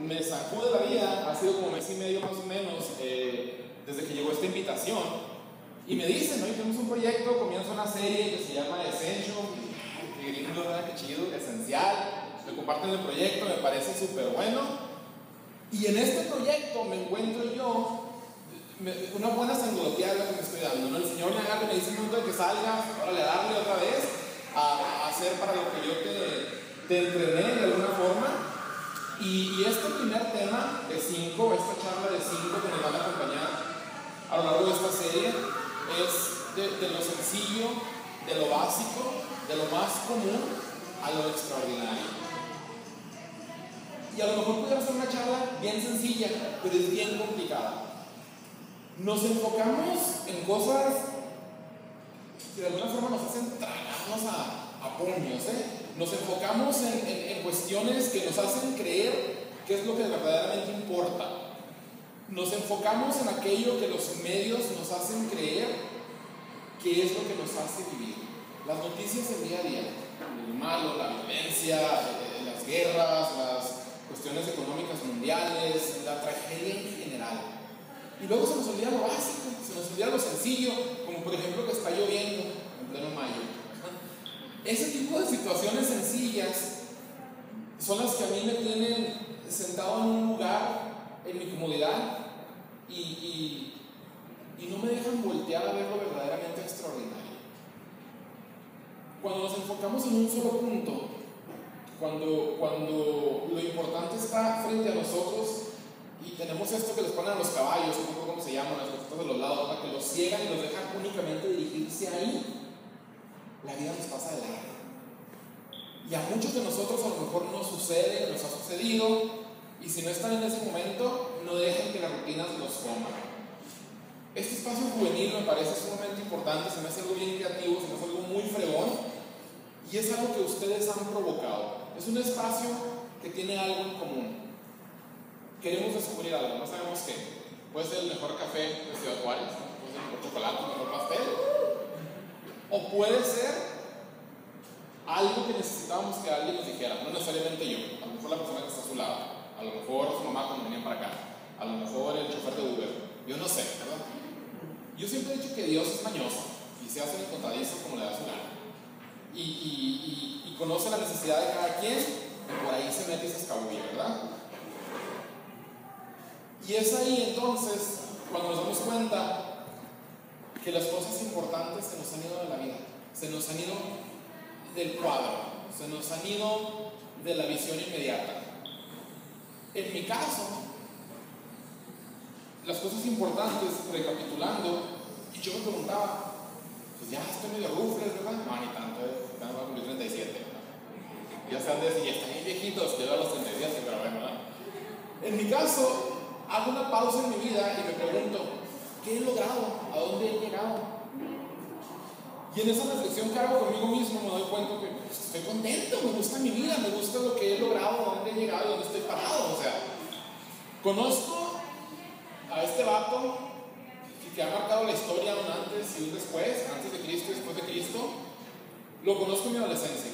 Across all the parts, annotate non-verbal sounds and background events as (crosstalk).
me sacude la vida, ha sido como mes y medio más o menos, eh, desde que llegó esta invitación. Y me dicen, hoy tenemos un proyecto, comienza una serie que se llama Essential, que gringo, que chido, esencial. Me comparten el proyecto, me parece súper bueno. Y en este proyecto me encuentro yo una buena sangoloteada que me estoy dando. ¿no? El Señor me agarra y me dice, momento de que salga, le darle otra vez a, hacer para lo que yo te entrené de alguna forma. Y, este primer tema de cinco, esta charla de cinco que nos van a acompañar a lo largo de esta serie, es de, lo sencillo, de lo básico, de lo más común a lo extraordinario. Y a lo mejor pudiera ser una charla bien sencilla, pero es bien complicada. Nos enfocamos en cosas que de alguna forma nos hacen tragarnos a, a puños, ¿eh? Nos enfocamos en, cuestiones que nos hacen creer qué es lo que verdaderamente importa. Nos enfocamos en aquello que los medios nos hacen creer que es lo que nos hace vivir. Las noticias del día a día, el malo, la violencia, eh, las guerras, las cuestiones económicas mundiales, la tragedia en general. Y luego se nos olvida lo básico, se nos olvida lo sencillo, como por ejemplo que está lloviendo en pleno mayo. Ese tipo de situaciones sencillas son las que a mí me tienen sentado en un lugar, en mi comodidad, y, no me dejan voltear a ver lo verdaderamente extraordinario. Cuando nos enfocamos en un solo punto, cuando, cuando lo importante está frente a nosotros y tenemos esto que les ponen a los caballos, no cómo se llaman, las cosas de los lados, para que los ciegan y los dejan únicamente dirigirse ahí, la vida nos pasa de largo. Y a muchos de nosotros a lo mejor no sucede, nos ha sucedido, y si no están en ese momento, no dejen que las rutinas los coman. Este espacio juvenil me parece sumamente importante, se me hace algo bien creativo, se me hace algo muy fregón, y es algo que ustedes han provocado. Es un espacio que tiene algo en común. Queremos descubrir algo, no sabemos qué. Puede ser el mejor café de Ciudad Juárez, puede ser el mejor chocolate, el mejor pastel, o puede ser algo que necesitábamos que alguien nos dijera, no necesariamente yo, a lo mejor la persona que está a su lado, a lo mejor su mamá cuando venía para acá, a lo mejor el chofer de Uber, yo no sé, ¿verdad? Yo siempre he dicho que Dios es mañoso y se hace el contadizo como le da su gana. Y, conoce la necesidad de cada quien y por ahí se mete y se escabulla, ¿verdad? Y es ahí entonces cuando nos damos cuenta que las cosas importantes se nos han ido de la vida, se nos han ido del cuadro, se nos han ido de la visión inmediata. En mi caso, las cosas importantes, recapitulando, y yo me preguntaba, pues ya estoy medio rufles, ¿verdad? No, ni tanto, ¿eh? ya a cumplir 37, ¿verdad? Ya saben decir, ya están bien viejitos, que yo a los 37, pero bueno, ¿verdad? En mi caso, hago una pausa en mi vida y me pregunto, ¿Qué he logrado? ¿A dónde he llegado? Y en esa reflexión que hago conmigo mismo me doy cuenta que pues, estoy contento, me gusta mi vida, me gusta lo que he logrado, a dónde he llegado, dónde estoy parado. O sea, conozco a este vato que ha marcado la historia un antes y un después, antes de Cristo y después de Cristo. Lo conozco en mi adolescencia.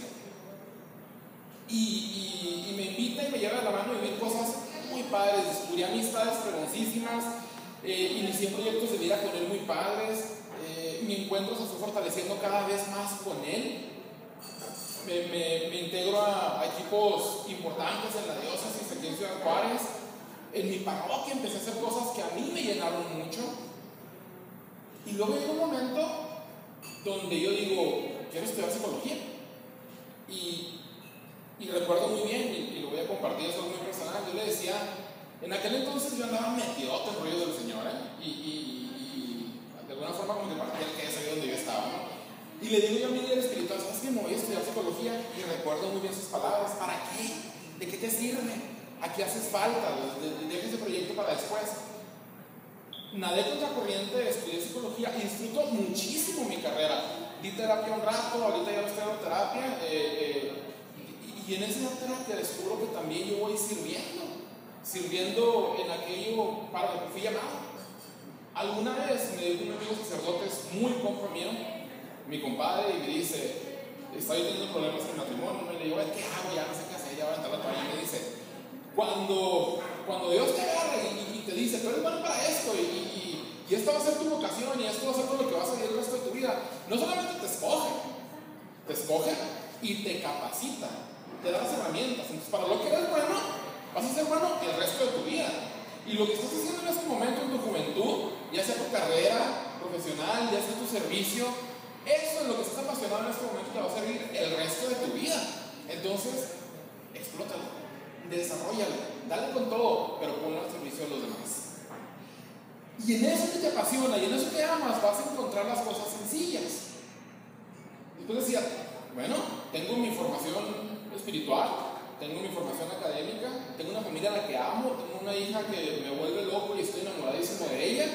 Y, me invita y me lleva de la mano a vivir cosas muy padres, descubrí amistades fregoncísimas, eh, inicié proyectos de vida con él muy padres, eh, mi encuentro se fue fortaleciendo cada vez más con él. Me, me, integro a, equipos importantes en la diócesis aquí en Ciudad Juárez. En mi parroquia empecé a hacer cosas que a mí me llenaron mucho. Y luego llegó un momento donde yo digo, quiero estudiar psicología. Y, y recuerdo muy bien, y, lo voy a compartir, eso es muy personal, yo le decía en aquel entonces yo andaba metido en el rollo del Señor, ¿eh? y, y, de alguna forma como que partía el queso donde yo estaba, Y le digo yo a mi líder espiritual, ¿sabes qué? Me voy a estudiar psicología y recuerdo muy bien sus palabras. ¿Para qué? ¿De qué te sirve? Aquí haces falta, deja ese proyecto para después. Nadé contra corriente, estudié psicología disfruto muchísimo mi carrera. Di terapia un rato, ahorita ya no estoy dando terapia. Eh, eh, y, y en esa terapia descubro que también yo voy sirviendo sirviendo en aquello para lo que fui llamado. Alguna vez me dijo un amigo sacerdote muy compa mío, mi compadre, y me dice, estoy teniendo problemas en el matrimonio, me le digo, ¿qué hago? Ya no sé qué hacer, ya voy a entrar la y me dice, Cuando, cuando Dios te agarra y, te dice, tú eres bueno para esto y, y, y, esta va a ser tu vocación y esto va a ser todo lo que vas a vivir el resto de tu vida, no solamente te escoge, te escoge y te capacita, te da las herramientas. Entonces, para lo que eres bueno, vas a ser bueno el resto de tu vida. Y lo que estás haciendo en este momento en tu juventud, ya sea tu carrera profesional, ya sea tu servicio, eso es lo que estás apasionado en este momento te va a servir el resto de tu vida. Entonces, explótalo, desarrollalo, dale con todo, pero ponlo al servicio de los demás. Y en eso que te apasiona y en eso que amas, vas a encontrar las cosas sencillas. Después decía, bueno, tengo mi formación espiritual, tengo mi formación académica, tengo una familia a la que amo, tengo una hija que me vuelve loco y estoy enamoradísimo de ella.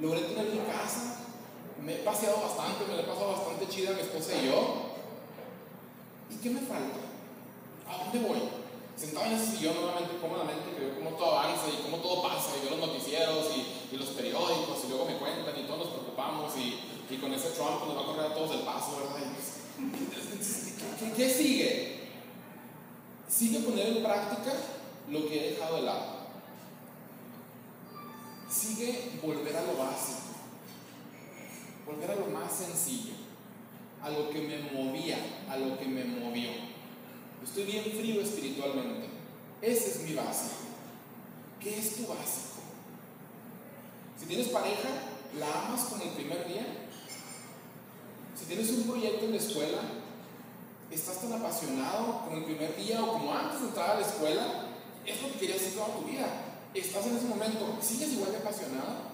Logré tener mi casa, me he paseado bastante, me la he pasado bastante chida mi esposa y yo. ¿Y qué me falta? ¿A dónde voy? Sentado en ese sillón nuevamente cómodamente, que veo cómo todo avanza y cómo todo pasa, y veo los noticieros y, y los periódicos, y luego me cuentan y todos nos preocupamos, y, con ese Trump nos va a correr a todos el paso, ¿verdad? (laughs) ¿Qué, qué, sigue? Sigue poner en práctica lo que he dejado de lado. Sigue volver a lo básico volver a lo más sencillo, a lo que me movía, a lo que me movió. Estoy bien frío espiritualmente. Ese es mi básico. ¿Qué es tu básico? Si tienes pareja, ¿la amas con el primer día? Si tienes un proyecto en la escuela, ¿estás tan apasionado con el primer día o como antes de entrar a la escuela? Es lo que querías hacer toda tu vida. ¿Estás en ese momento? ¿Sigues igual de apasionado?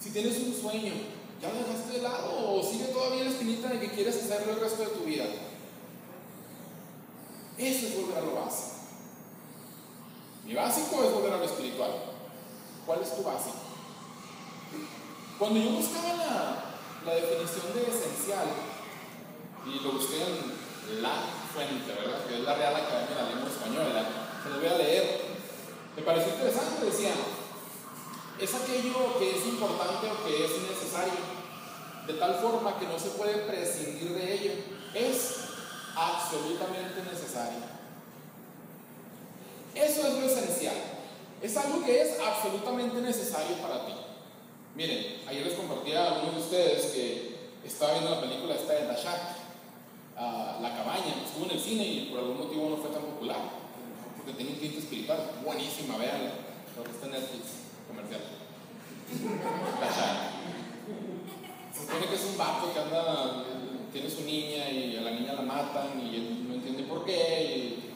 Si tienes un sueño, ¿ya lo dejaste de lado o sigue todavía la espinita de que quieres hacerlo el resto de tu vida? Eso es volver a lo básico. Mi básico es volver a lo espiritual. ¿Cuál es tu básico? Cuando yo buscaba la, la definición de esencial, y lo busqué en la fuente, ¿verdad? Que es la Real Academia de la Lengua Española, se lo voy a leer. Me pareció interesante, decía, es aquello que es importante o que es necesario, de tal forma que no se puede prescindir de ello. Es absolutamente necesario. Eso es lo esencial. Es algo que es absolutamente necesario para ti. Miren, ayer les compartía a algunos de ustedes que estaba viendo la película esta de Dashak, La cabaña, estuvo en el cine y por algún motivo no fue tan popular, porque tenía un tinte espiritual, buenísima, veanla, que está en Netflix comercial. La Se supone que es un vato que anda, tiene su niña y a la niña la matan y él no entiende por qué. Y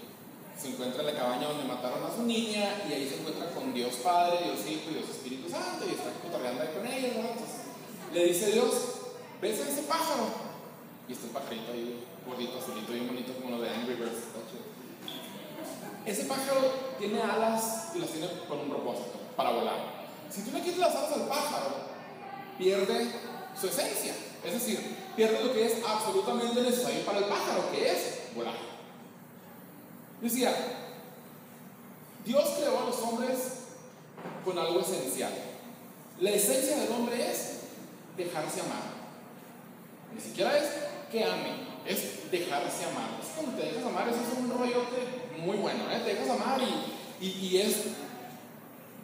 se encuentra en la cabaña donde mataron a su niña y ahí se encuentra con Dios Padre, Dios Hijo y Dios Espíritu Santo y está cotorreando ahí con ellos. le dice Dios, ¿ves ese pájaro? Y este pajarito ahí, gordito, azulito, bien bonito como lo de Angry Birds. Ese pájaro tiene alas y las tiene con un propósito para volar. Si tú le quitas las alas al pájaro, pierde su esencia. Es decir, pierde lo que es absolutamente necesario para el pájaro, que es volar. Decía, Dios creó a los hombres con algo esencial. La esencia del hombre es dejarse amar. Ni siquiera es que ame, es dejarse amar. Es cuando te dejas amar, eso es un rollote muy bueno, ¿eh? Te dejas amar y, y es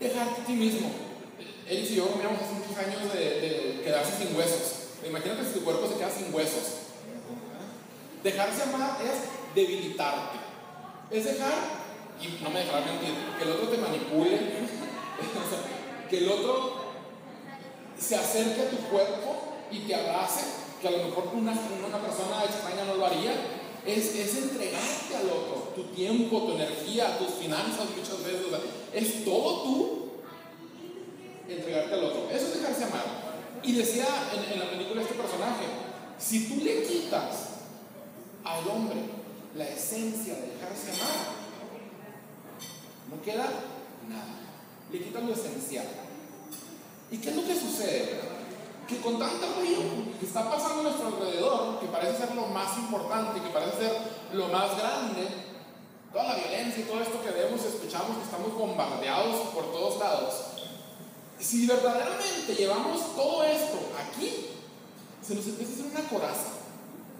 dejarte a ti mismo. Él y yo comíamos hace muchos años de, quedarse sin huesos. Imagínate si tu cuerpo se queda sin huesos. Dejarse amar es debilitarte. Es dejar, y no me dejará mentir, que el otro te manipule, (laughs) que el otro se acerque a tu cuerpo y te abrace, que a lo mejor una, una persona extraña no lo haría. Es, es entregarte al otro, tu tiempo, tu energía, tus finanzas muchas veces. es todo tú entregarte al otro. Eso es dejarse amar. Y decía en, la película este personaje, si tú le quitas al hombre la esencia de dejarse amar, no queda nada. Le quitas lo esencial. ¿Y qué es lo que sucede? Que con tanta ruido que está pasando a nuestro alrededor, que parece ser lo más importante, que parece ser lo más grande, toda la violencia y todo esto que vemos, escuchamos, que estamos bombardeados por todos lados, si verdaderamente llevamos todo esto aquí, se nos empieza a hacer una coraza.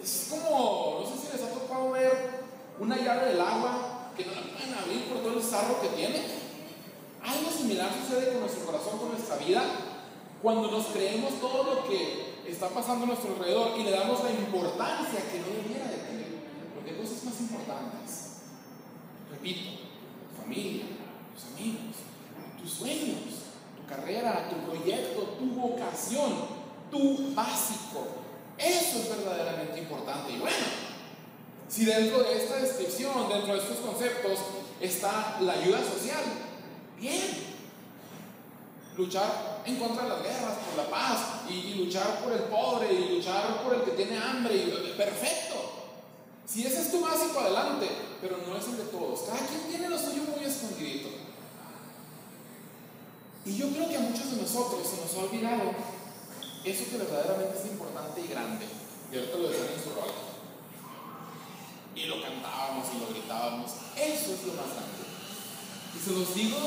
Es como, no sé si les ha tocado ver una llave del agua que no la pueden abrir por todo el sarro que tiene. Algo similar sucede con nuestro corazón, con nuestra vida, cuando nos creemos todo lo que está pasando a nuestro alrededor y le damos la importancia que no debiera de tener. Porque hay cosas más importantes. Repito, tu familia, tus amigos, tus sueños, tu carrera, tu proyecto, tu vocación, tu básico. Eso es verdaderamente importante. Y bueno, si dentro de esta descripción, dentro de estos conceptos, está la ayuda social, bien. Luchar en contra de las guerras, por la paz, y, luchar por el pobre, y luchar por el que tiene hambre, y, perfecto. Si ese es tu básico, adelante, pero no es el de todos. Cada quien tiene lo suyo muy escondidito. Y yo creo que a muchos de nosotros se nos ha olvidado eso que verdaderamente es importante y grande. Y ahorita lo decían en su rol. Y lo cantábamos y lo gritábamos. Eso es lo más grande. Y se los digo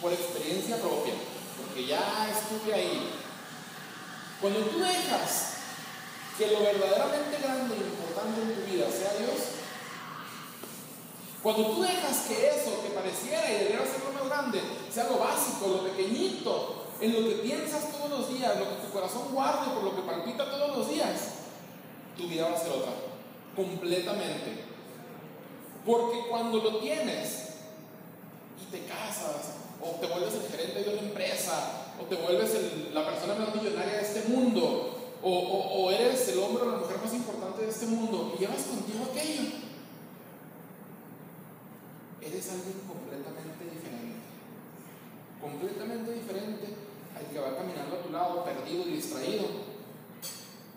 por experiencia propia, porque ya estuve ahí. Cuando tú dejas que lo verdaderamente grande e importante en tu vida sea Dios, cuando tú dejas que eso que pareciera y debiera ser lo más grande sea lo básico, lo pequeñito, en lo que piensas todos los días, lo que tu corazón guarda y por lo que palpita todos los días, tu vida va a ser otra, completamente. Porque cuando lo tienes y te casas, o te vuelves el gerente de una empresa, o te vuelves la persona más millonaria de este mundo, o, eres el hombre o la mujer más importante de este mundo, y llevas contigo aquello, eres alguien completamente diferente. Completamente diferente al que va caminando a tu lado, perdido y distraído,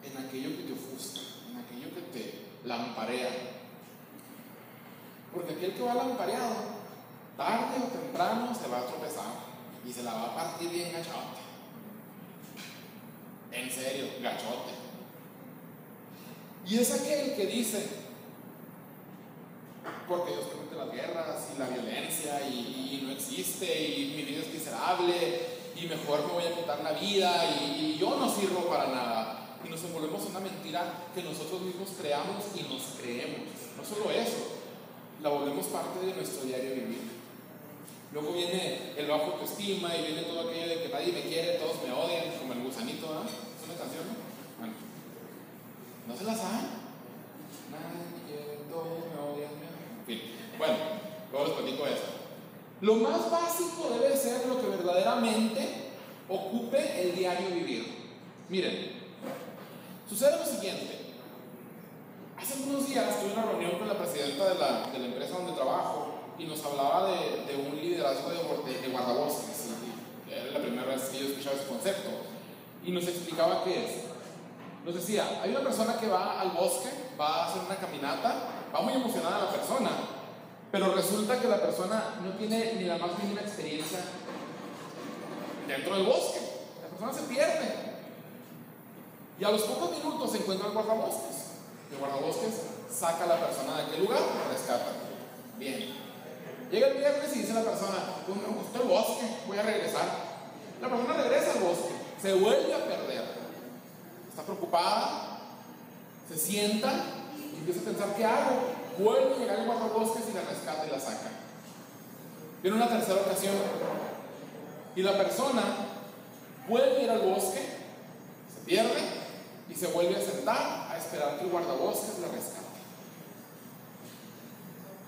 en aquello que te ofusca, en aquello que te lamparea. Porque aquel que va lampareado, tarde o temprano se va a tropezar y se la va a partir bien gachote. En serio, gachote. Y es aquel que dice, porque Dios permite las guerras y la violencia y, y, no existe y mi vida es miserable y mejor me voy a quitar la vida y, yo no sirvo para nada. Y nos envolvemos en una mentira que nosotros mismos creamos y nos creemos. No solo eso, la volvemos parte de nuestro diario vivir. Luego viene el bajo autoestima y viene todo aquello de que nadie me quiere, todos me odian, como el gusanito, ¿no? ¿Es una canción? ¿no se la saben? Nadie me quiere, todos me odian, en fin. Bueno, luego les platico eso. Lo más básico debe ser lo que verdaderamente ocupe el diario vivir. Miren, sucede lo siguiente. Hace unos días tuve una reunión con la presidenta de la, de la empresa donde trabajo y nos hablaba de un liderazgo de, de, guardabosques. Era la primera vez que yo escuchaba ese concepto. Y nos explicaba qué es. Nos decía, hay una persona que va al bosque, va a hacer una caminata, va muy emocionada la persona, pero resulta que la persona no tiene ni la más mínima experiencia dentro del bosque. La persona se pierde. Y a los pocos minutos se encuentra el guardabosques. El guardabosques saca a la persona de aquel lugar y rescata. Bien. Llega el viernes y dice la persona, pues me gustó el bosque, voy a regresar. La persona regresa al bosque, se vuelve a perder. Está preocupada, se sienta y empieza a pensar, ¿qué hago? vuelve a llegar el guardabosques y la rescata y la saca. Viene una tercera ocasión y la persona vuelve a ir al bosque, se pierde y se vuelve a sentar a esperar que el guardabosques la rescate.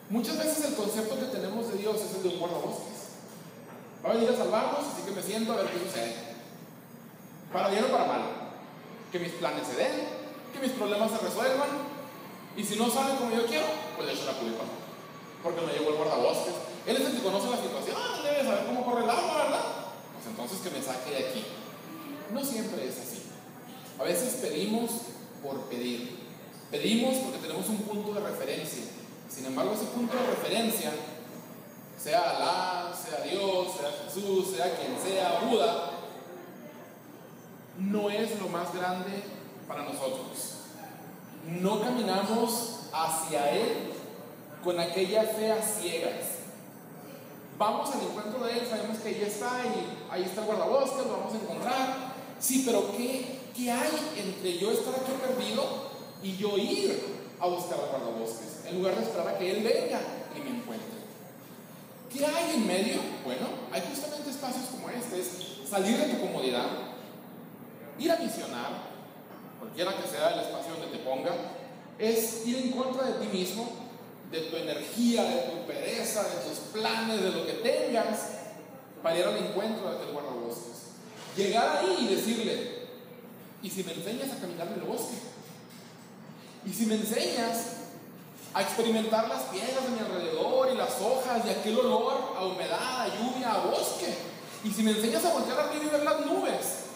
Muchas veces el concepto que tenemos de Dios es el de un guardabosques. Va a venir a salvarnos, así que me siento a ver qué sucede. Para bien o para mal. Que mis planes se den, que mis problemas se resuelvan, y si no sale como yo quiero, pues le echo la culpa. Porque no llegó el guardabosques. Él es el que conoce la situación, debe saber cómo corre el agua, ¿verdad? Pues entonces que me saque de aquí. No siempre es así. A veces pedimos por pedir. Pedimos porque tenemos un punto de referencia. Sin embargo, ese punto de referencia, sea Alá, sea Dios, sea Jesús, sea quien sea, Buda, no es lo más grande para nosotros no caminamos hacia Él con aquella fe a ciegas. Vamos al encuentro de Él, sabemos que ahí está y ahí está el guardabosques, lo vamos a encontrar. Sí, pero ¿qué, ¿qué hay entre yo estar aquí perdido y yo ir a buscar al guardabosques? En lugar de esperar a que Él venga y me encuentre. ¿Qué hay en medio? Bueno, hay justamente espacios como este, es salir de tu comodidad, ir a misionar, cualquiera que sea el espacio donde te ponga, es ir en contra de ti mismo, de tu energía, de tu pereza, de tus planes, de lo que tengas, para ir al encuentro de aquel guardabosques. Llegar ahí y decirle, ¿y si me enseñas a caminar en el bosque? ¿Y si me enseñas a experimentar las piedras de mi alrededor y las hojas y aquel olor a humedad, a lluvia, a bosque? ¿Y si me enseñas a voltear arriba y ver las nubes?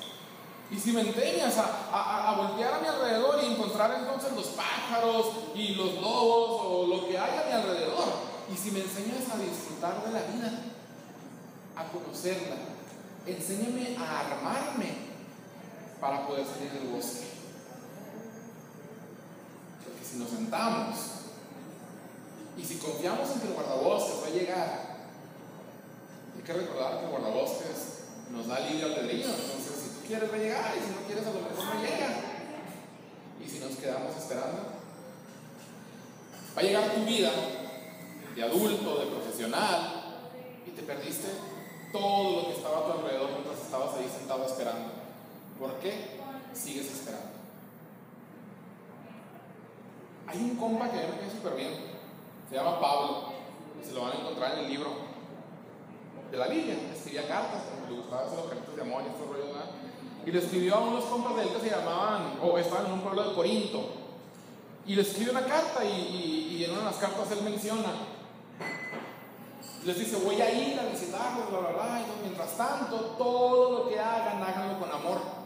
Y si me enseñas a, a, voltear a mi alrededor y encontrar entonces los pájaros y los lobos o lo que hay a mi alrededor. Y si me enseñas a disfrutar de la vida, a conocerla, enséñame a armarme para poder salir del bosque. Porque si nos sentamos y si confiamos en que el guardabosques va a llegar, hay que recordar que el guardabosques nos da libre albedrío. Entonces, quieres va a llegar y si no quieres a lo mejor no llega. Y si nos quedamos esperando, va a llegar tu vida de adulto, de profesional, y te perdiste todo lo que estaba a tu alrededor mientras estabas ahí sentado esperando. ¿Por qué? Sigues esperando. Hay un compa que a mí me cae súper bien, se llama Pablo, y se lo van a encontrar en el libro de la Biblia. Escribía cartas, le gustaba hacer los cartas de amor y estos rollos, ¿verdad? Y le escribió a unos compas de él que se llamaban, o estaban en un pueblo de Corinto. Y le escribe una carta y, y, en una de las cartas él menciona, les dice, voy a ir a visitarlos, bla, bla, bla. Y mientras tanto, todo lo que hagan, háganlo con amor.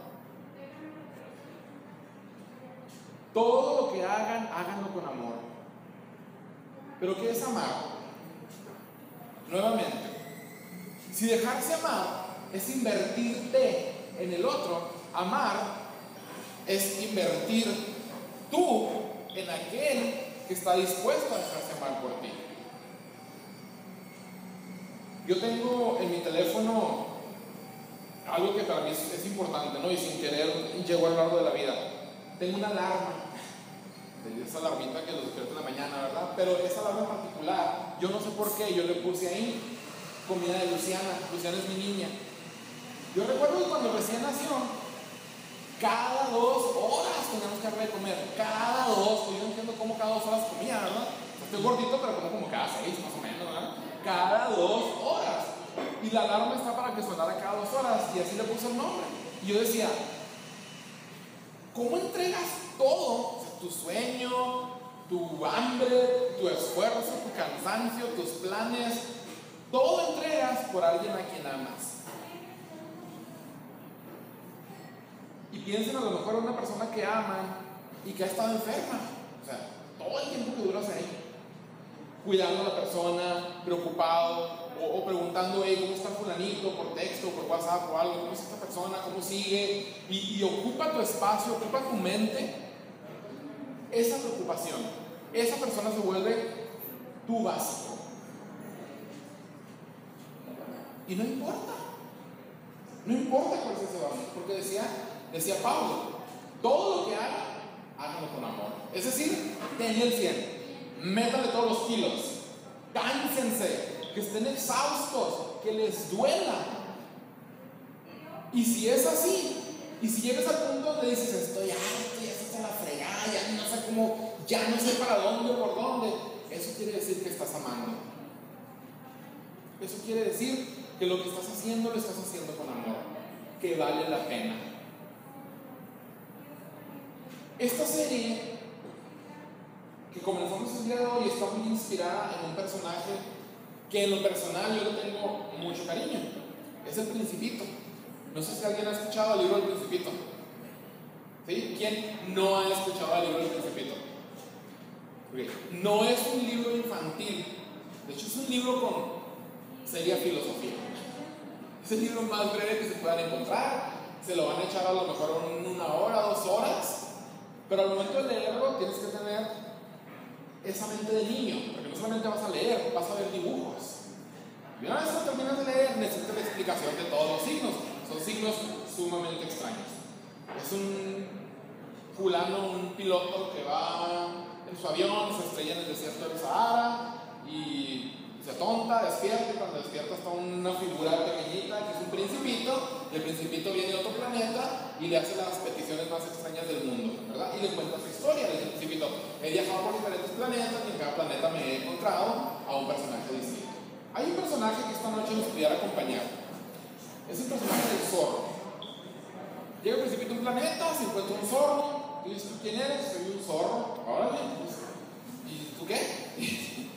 Todo lo que hagan, háganlo con amor. Pero ¿qué es amar? Nuevamente, si dejarse amar es invertirte en el otro, amar es invertir tú en aquel que está dispuesto a dejarse amar por ti. Yo tengo en mi teléfono algo que para mí es, importante, ¿no? Y sin querer llegó a lo largo de la vida. Tengo una alarma, esa alarmita que lo despierta en la mañana, ¿verdad? Pero esa alarma en particular, yo no sé por qué, yo le puse ahí comida de Luciana. Luciana es mi niña. Yo recuerdo que cuando recién nació, cada dos horas teníamos que darle de comer. Cada dos, pues yo no entiendo cómo cada dos horas comía, ¿verdad? Estoy gordito, pero como, como cada seis más o menos, ¿verdad? Cada dos horas. Y la alarma está para que sonara cada dos horas, y así le puse el nombre. Y yo decía, ¿cómo entregas todo? Tu sueño, tu hambre, tu esfuerzo, tu cansancio, tus planes, todo entregas por alguien a quien amas. Y piensen a lo mejor en una persona que ama y que ha estado enferma. O sea, todo el tiempo que duras ahí. Cuidando a la persona, preocupado, o, preguntando, ¿cómo está fulanito? Por texto, por WhatsApp o algo, ¿cómo es esta persona? ¿Cómo sigue? Y, y ocupa tu espacio, ocupa tu mente. Esa preocupación, esa persona se vuelve tu básico. Y no importa. No importa cuál es ese básico, porque decía Decía Pablo, todo lo que haga, háganlo con amor. Es decir, denle el 100, métale todos los kilos, cánsense, que estén exhaustos, que les duela. Y si es así, y si llegas al punto donde dices, estoy harto, está la fregada, ya no sé cómo, ya no sé para dónde o por dónde, eso quiere decir que estás amando. Eso quiere decir que lo que estás haciendo lo estás haciendo con amor, que vale la pena. Esta serie que comenzamos el día de hoy está muy inspirada en un personaje que en lo personal yo le tengo mucho cariño. Es el Principito. No sé si alguien ha escuchado el libro del Principito. ¿Sí? ¿Quién no ha escuchado el libro del Principito? No es un libro infantil. De hecho, es un libro con seria filosofía. Es el libro más breve que se puedan encontrar. Se lo van a echar a lo mejor una hora, dos horas pero al momento de leerlo tienes que tener esa mente de niño, porque no solamente vas a leer, vas a ver dibujos. Y una vez que terminas de leer, necesitas la explicación de todos los signos. Son signos sumamente extraños. Es un fulano, un piloto que va en su avión, se estrella en el desierto del Sahara y se tonta, despierta, y cuando despierta está una figura pequeñita que es un principito, y el principito viene de otro planeta y le hace las peticiones más extrañas del mundo, ¿verdad? Y le cuenta su historia, dice principito, he viajado por diferentes planetas y en cada planeta me he encontrado a un personaje distinto. Hay un personaje que esta noche nos pudiera acompañar. Es el personaje del zorro. A un planeta, se encuentra un zorro, y dice, ¿tú quién eres? Soy un zorro. Órale, ¿y tú qué? (laughs)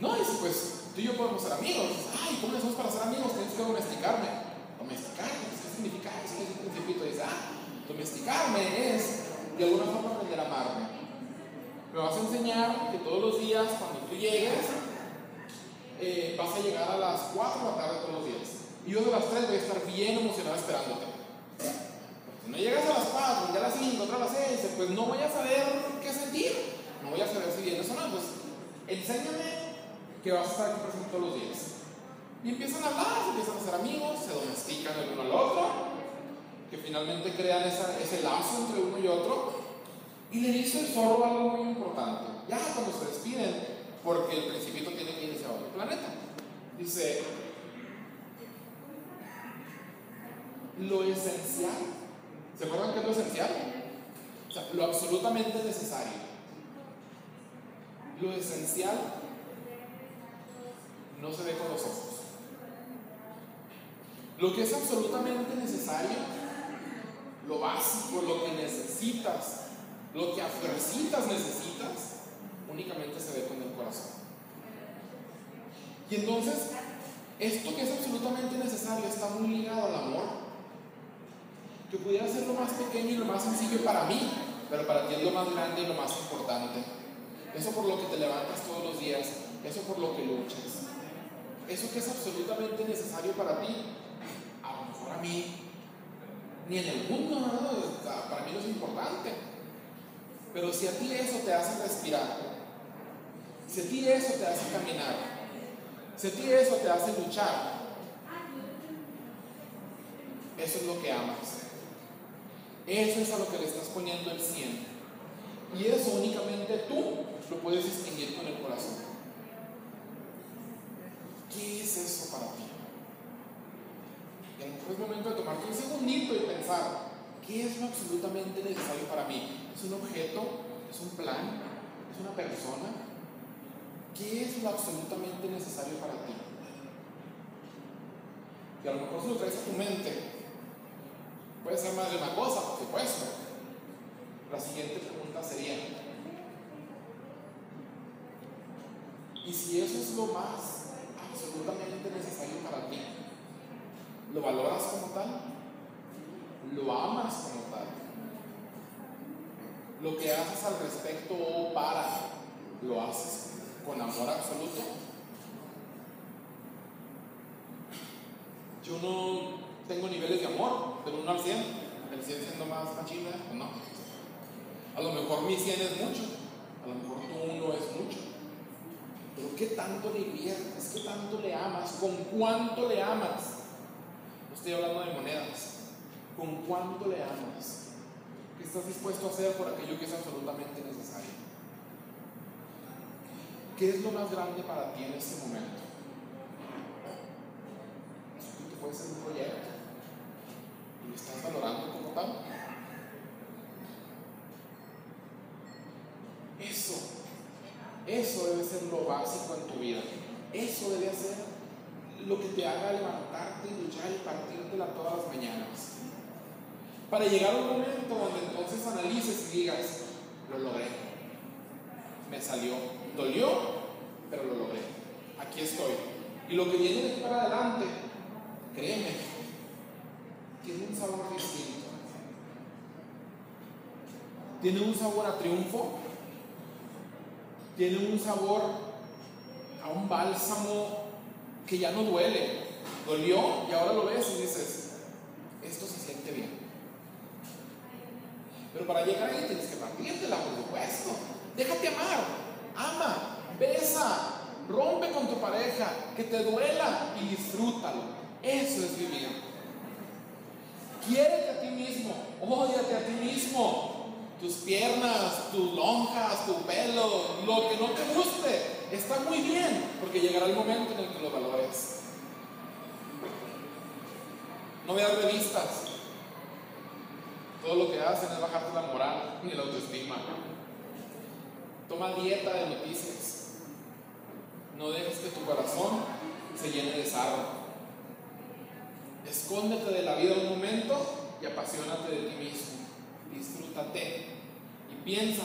no, dice, pues tú y yo podemos ser amigos. Ay, ¿cómo le hacemos para ser amigos? Tienes que domesticarme. ¿Domesticarme? ¿Qué significa eso? Es el principito dice, ah, domesticarme es de alguna forma aprender a amarme. Me vas a enseñar que todos los días, cuando tú llegues, eh, vas a llegar a las 4 de la tarde todos los días. Y yo de las 3 voy a estar bien emocionado esperándote. Si no llegas a las 4, ya a las 5, otra a las 6, pues no voy a saber qué sentir. No voy a saber si vienes o no. Pues enséñame que vas a estar aquí presente todos los días. Y empiezan a hablar, se empiezan a hacer amigos, se domestican el uno al otro, que finalmente crean ese lazo entre uno y otro. Y le dice el zorro algo muy importante. Ya cuando se despiden, porque el principito tiene que irse a otro planeta. Dice, lo esencial, ¿se acuerdan qué es lo esencial? O sea, lo absolutamente necesario. Lo esencial no se ve con los ojos. Lo que es absolutamente necesario, lo básico, lo que necesitas, lo que a necesitas, únicamente se ve con el corazón. Y entonces, esto que es absolutamente necesario está muy ligado al amor, que pudiera ser lo más pequeño y lo más sencillo para mí, pero para ti es lo más grande y lo más importante. Eso por lo que te levantas todos los días, eso por lo que luchas eso que es absolutamente necesario para ti, a lo mejor a mí, ni en el mundo, para mí no es importante. Pero si a ti eso te hace respirar, si a ti eso te hace caminar, si a ti eso te hace luchar, eso es lo que amas. Eso es a lo que le estás poniendo el 100. Y eso únicamente tú lo puedes distinguir con el corazón. ¿Qué es eso para ti? Y momento de tomarte un segundito y pensar, ¿qué es lo absolutamente necesario para mí? ¿Es un objeto? ¿Es un plan? ¿Es una persona? ¿Qué es lo absolutamente necesario para ti? Y a lo mejor si lo traes a tu mente, puede ser más de una cosa, por supuesto. La siguiente pregunta sería, ¿y si eso es lo más absolutamente necesario para ti. ¿Lo valoras como tal? ¿Lo amas como tal? ¿Lo que haces al respecto o para lo haces con amor absoluto? Yo no tengo niveles de amor del 1 al 100, el 100 siendo más machina o no. A lo mejor mi 100 es mucho, a lo mejor tu 1 es mucho. Pero ¿qué tanto le inviertes? ¿Qué tanto le amas? ¿Con cuánto le amas? No estoy hablando de monedas. ¿Con cuánto le amas? ¿Qué estás dispuesto a hacer por aquello que es absolutamente necesario? ¿Qué es lo más grande para ti en este momento? Puede ser un proyecto estás valorando como tal. Eso eso debe ser lo básico en tu vida. Eso debe ser lo que te haga levantarte y luchar y partírtela todas las mañanas. Para llegar a un momento donde entonces analices y digas, lo logré. Me salió. Dolió, pero lo logré. Aquí estoy. Y lo que viene de aquí para adelante, créeme, tiene un sabor distinto. Tiene un sabor a triunfo, tiene un sabor a un bálsamo que ya no duele. Dolió y ahora lo ves y dices, esto se siente bien. Pero para llegar ahí tienes que partírtela, por supuesto. Déjate amar, ama, besa, rompe con tu pareja, que te duela y disfrútalo. Eso es vivir. Quiérete a ti mismo, ódiate a ti mismo, tus piernas, tus lonjas, tu pelo, lo que no te guste, está muy bien, porque llegará el momento en el que lo valores. No veas revistas. Todo lo que hacen es bajarte la moral ni la autoestima. Toma dieta de noticias. No dejes que tu corazón se llene de sarro. Escóndete de la vida un momento y apasionate de ti mismo. Disfrútate y piensa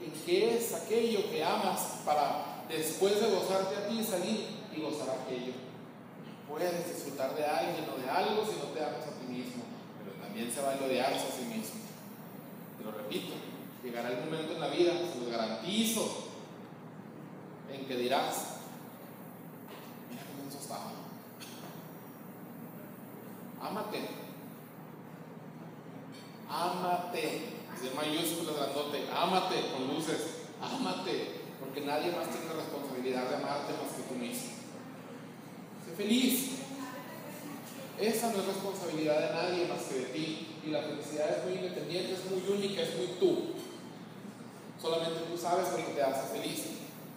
en qué es aquello que amas para después de gozarte a ti salir y gozar aquello. Puedes disfrutar de alguien o de algo si no te amas a ti mismo, pero también se vale odiarse a sí mismo. Te lo repito, llegará el momento en la vida, se lo garantizo, en que dirás, mira cómo estaba. Ámate. Ámate. Es mayúsculas grandote. Ámate con luces. Ámate. Porque nadie más tiene la responsabilidad de amarte más que tú mismo. Sé feliz. Esa no es responsabilidad de nadie más que de ti. Y la felicidad es muy independiente, es muy única, es muy tú. Solamente tú sabes lo que te hace feliz.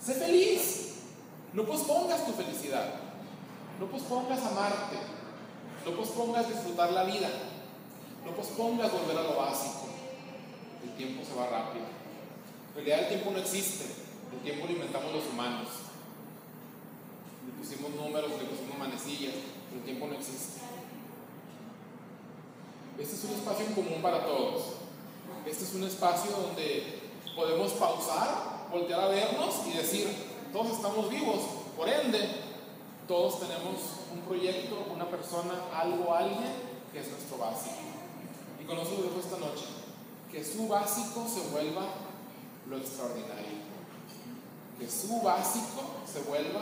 Sé feliz. No pospongas tu felicidad. No pospongas amarte. No pospongas disfrutar la vida. No pospongas volver a lo básico. El tiempo se va rápido. En realidad el tiempo no existe. El tiempo lo inventamos los humanos. Le pusimos números, le pusimos manecillas, pero el tiempo no existe. Este es un espacio en común para todos. Este es un espacio donde podemos pausar, voltear a vernos y decir, todos estamos vivos, por ende, todos tenemos un proyecto, una persona, algo, alguien que es nuestro básico. Y con eso lo dejo esta noche, que su básico se vuelva lo extraordinario. Que su básico se vuelva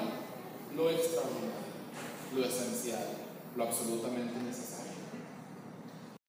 lo extraordinario, lo esencial, lo absolutamente necesario.